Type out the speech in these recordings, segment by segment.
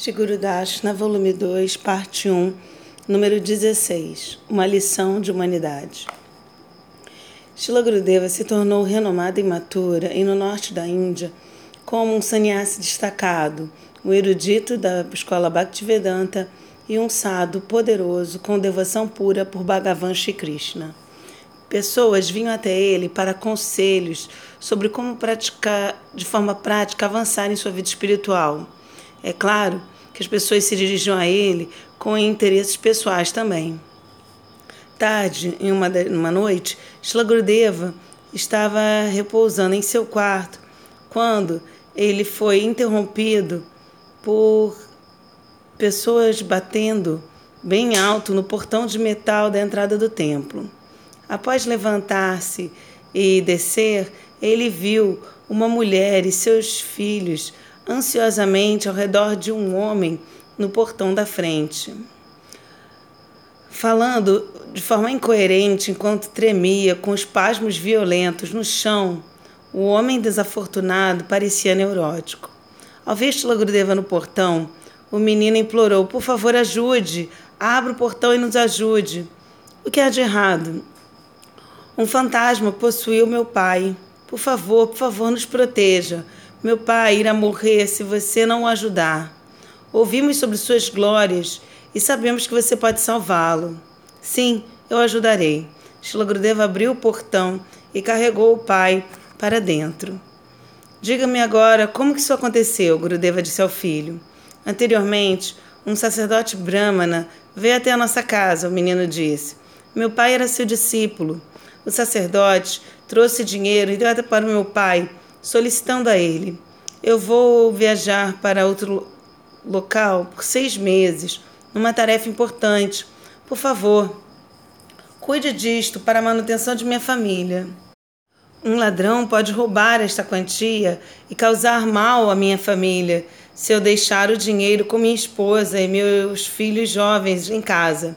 Shiguru Dashna, volume 2, parte 1, número 16, Uma lição de humanidade. Shila Gurudeva se tornou renomado em Mathura e no norte da Índia como um sannyasi destacado, um erudito da escola Bhaktivedanta e um sado poderoso com devoção pura por Bhagavan Shri Krishna. Pessoas vinham até ele para conselhos sobre como praticar de forma prática avançar em sua vida espiritual. É claro que as pessoas se dirigiam a ele com interesses pessoais também. Tarde, em uma, uma noite, Shila Gurudeva estava repousando em seu quarto quando ele foi interrompido por pessoas batendo bem alto no portão de metal da entrada do templo. Após levantar-se e descer, ele viu uma mulher e seus filhos ansiosamente ao redor de um homem no portão da frente. Falando de forma incoerente enquanto tremia, com espasmos violentos no chão, o homem desafortunado parecia neurótico. Ao ver Gurudeva no portão, o menino implorou: Por favor, ajude, abra o portão e nos ajude. O que há de errado? Um fantasma possuiu meu pai. Por favor, por favor, nos proteja. Meu pai irá morrer se você não o ajudar. Ouvimos sobre suas glórias e sabemos que você pode salvá-lo. Sim, eu ajudarei. Shilagrudeva abriu o portão e carregou o pai para dentro. Diga-me agora como que isso aconteceu, Gurudeva disse ao filho. Anteriormente, um sacerdote brahmana veio até a nossa casa, o menino disse. Meu pai era seu discípulo. O sacerdote trouxe dinheiro e deu até para o meu pai solicitando a ele: Eu vou viajar para outro local por seis meses, numa tarefa importante. Por favor, cuide disto para a manutenção de minha família. Um ladrão pode roubar esta quantia e causar mal à minha família se eu deixar o dinheiro com minha esposa e meus filhos jovens em casa.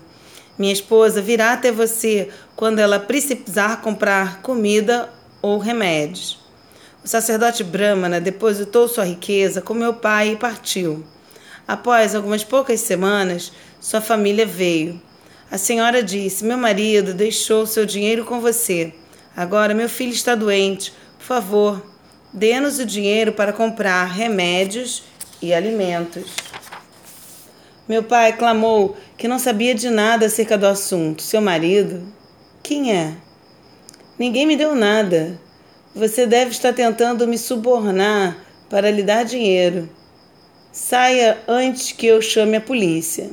Minha esposa virá até você quando ela precisar comprar comida ou remédios. O sacerdote Brahmana depositou sua riqueza com meu pai e partiu. Após algumas poucas semanas, sua família veio. A senhora disse: Meu marido deixou seu dinheiro com você. Agora meu filho está doente. Por favor, dê-nos o dinheiro para comprar remédios e alimentos. Meu pai clamou que não sabia de nada acerca do assunto. Seu marido? Quem é? Ninguém me deu nada. Você deve estar tentando me subornar para lhe dar dinheiro. Saia antes que eu chame a polícia.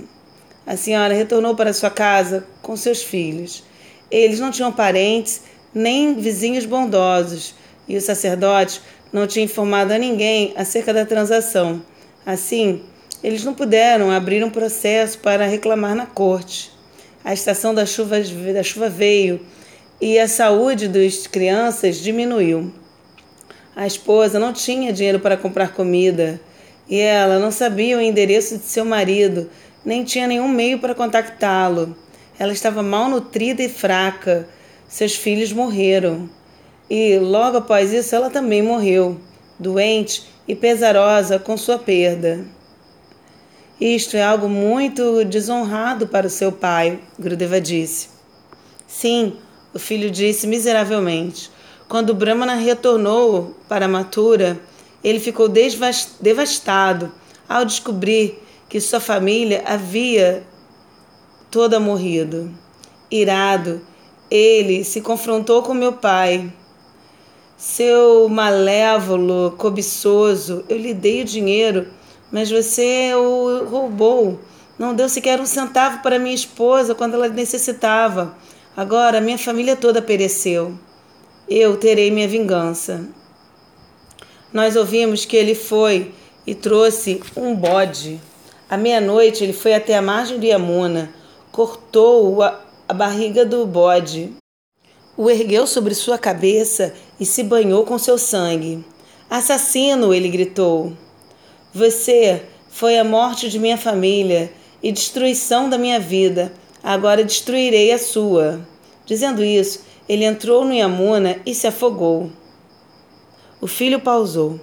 A senhora retornou para sua casa com seus filhos. Eles não tinham parentes nem vizinhos bondosos, e o sacerdote não tinha informado a ninguém acerca da transação. Assim, eles não puderam abrir um processo para reclamar na corte. A estação da chuva, da chuva veio e a saúde das crianças diminuiu. A esposa não tinha dinheiro para comprar comida e ela não sabia o endereço de seu marido, nem tinha nenhum meio para contactá-lo. Ela estava mal nutrida e fraca. Seus filhos morreram. E logo após isso, ela também morreu, doente e pesarosa com sua perda. Isto é algo muito desonrado para o seu pai, Grudeva disse. Sim, o filho disse miseravelmente. Quando Brahmana retornou para Mathura, ele ficou devastado ao descobrir que sua família havia toda morrido. Irado, ele se confrontou com meu pai. Seu malévolo, cobiçoso, eu lhe dei o dinheiro, mas você o roubou. Não deu sequer um centavo para minha esposa quando ela necessitava. Agora minha família toda pereceu. Eu terei minha vingança. Nós ouvimos que ele foi e trouxe um bode. À meia-noite ele foi até a margem do Yamuna, cortou a, a barriga do bode, o ergueu sobre sua cabeça e se banhou com seu sangue. Assassino! ele gritou. Você foi a morte de minha família e destruição da minha vida agora destruirei a sua. Dizendo isso, ele entrou no Yamuna e se afogou. O filho pausou.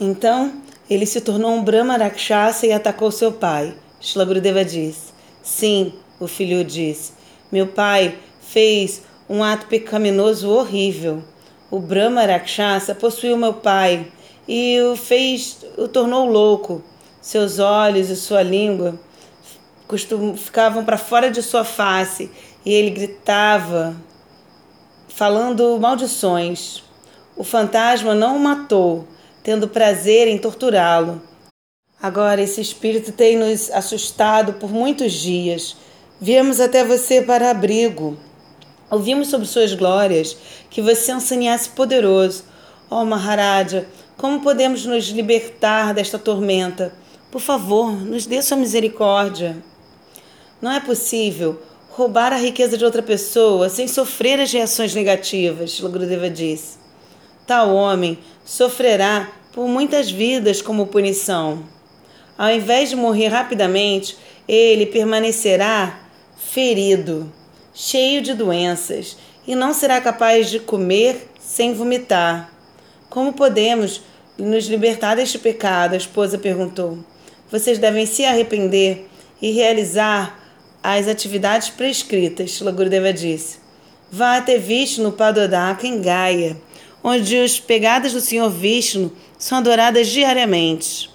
Então Ele se tornou um Brahma Rakshasa e atacou seu pai. Shilagrudeva disse. Sim, o filho disse. Meu pai fez um ato pecaminoso horrível. O Brahma Rakshasa possuiu meu pai e o fez, o tornou louco. Seus olhos e sua língua costum, ficavam para fora de sua face e ele gritava, falando maldições. O fantasma não o matou, tendo prazer em torturá-lo. Agora esse espírito tem nos assustado por muitos dias. Viemos até você para abrigo. Ouvimos sobre suas glórias, que você é um sannyasi poderoso. Oh, Maharaja, como podemos nos libertar desta tormenta? Por favor, nos dê sua misericórdia. Não é possível roubar a riqueza de outra pessoa sem sofrer as reações negativas, Logrudeva disse. Tal homem sofrerá por muitas vidas como punição. Ao invés de morrer rapidamente, ele permanecerá ferido, cheio de doenças, e não será capaz de comer sem vomitar. Como podemos nos libertar deste pecado? A esposa perguntou. Vocês devem se arrepender e realizar as atividades prescritas, Shila Gurudeva disse. Vá até Vishnu Padodaka em Gaia, onde as pegadas do Senhor Vishnu são adoradas diariamente.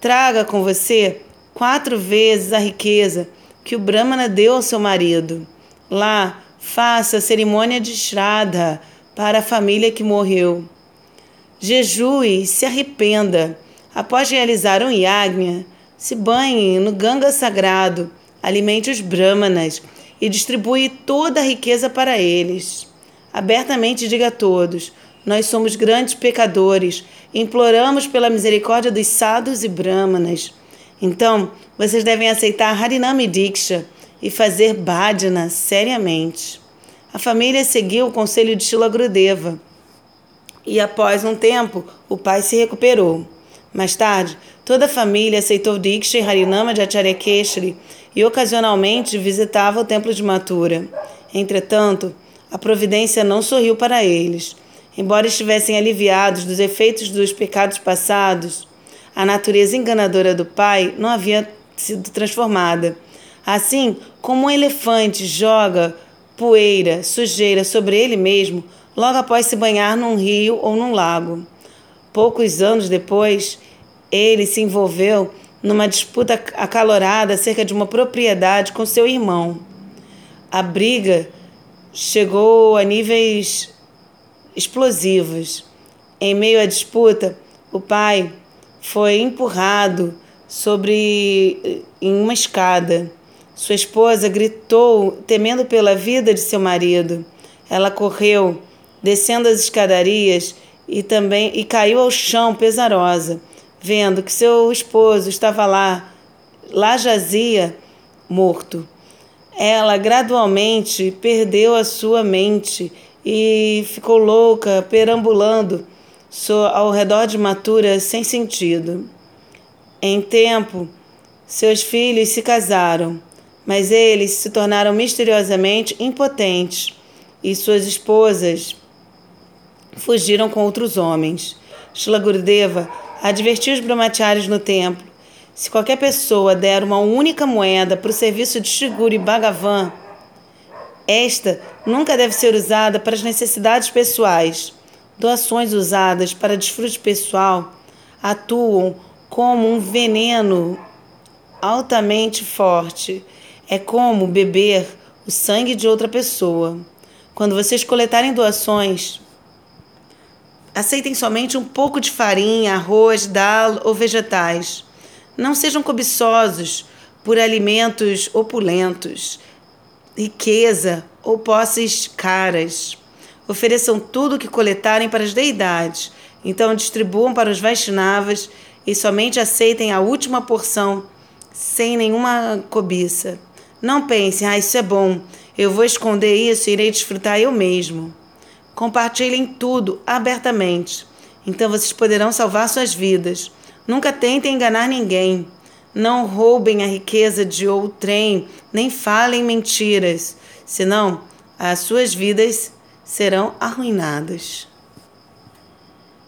Traga com você quatro vezes a riqueza que o Brahmana deu ao seu marido. Lá, faça a cerimônia de Shraddha para a família que morreu. Jejue e se arrependa. Após realizar um yagna, se banhe no Ganga sagrado, alimente os brahmanas e distribui toda a riqueza para eles. Abertamente diga a todos: nós somos grandes pecadores, imploramos pela misericórdia dos sadhus e brahmanas. Então, vocês devem aceitar Harinami Diksha e fazer bhajana seriamente. A família seguiu o conselho de Shila Grudeva e, após um tempo, o pai se recuperou. Mais tarde, toda a família aceitou Diksha e Harinama de Acharya e ocasionalmente visitava o templo de Mathura. Entretanto, a providência não sorriu para eles. Embora estivessem aliviados dos efeitos dos pecados passados, a natureza enganadora do pai não havia sido transformada. Assim como um elefante joga poeira, sujeira sobre ele mesmo, logo após se banhar num rio ou num lago. Poucos anos depois, ele se envolveu numa disputa acalorada acerca de uma propriedade com seu irmão. A briga chegou a níveis explosivos. Em meio à disputa, o pai foi empurrado sobre em uma escada. Sua esposa gritou, temendo pela vida de seu marido. Ela correu, descendo as escadarias e também e caiu ao chão pesarosa, vendo que seu esposo estava lá, lá jazia morto. Ela gradualmente perdeu a sua mente e ficou louca, perambulando ao redor de Matura sem sentido. Em tempo, seus filhos se casaram, mas eles se tornaram misteriosamente impotentes e suas esposas fugiram com outros homens. Shila Gurudeva advertiu os brahmacharis no templo: se qualquer pessoa der uma única moeda para o serviço de Shiguri Bhagavan, esta nunca deve ser usada para as necessidades pessoais. Doações usadas para desfrute pessoal atuam como um veneno altamente forte. É como beber o sangue de outra pessoa. Quando vocês coletarem doações, Aceitem somente um pouco de farinha, arroz, dal ou vegetais. Não sejam cobiçosos por alimentos opulentos, riqueza ou posses caras. Ofereçam tudo o que coletarem para as deidades. Então distribuam para os Vaishnavas e somente aceitem a última porção, sem nenhuma cobiça. Não pensem, ah, isso é bom, eu vou esconder isso e irei desfrutar eu mesmo. Compartilhem tudo abertamente. Então vocês poderão salvar suas vidas. Nunca tentem enganar ninguém. Não roubem a riqueza de outrem, nem falem mentiras, senão as suas vidas serão arruinadas.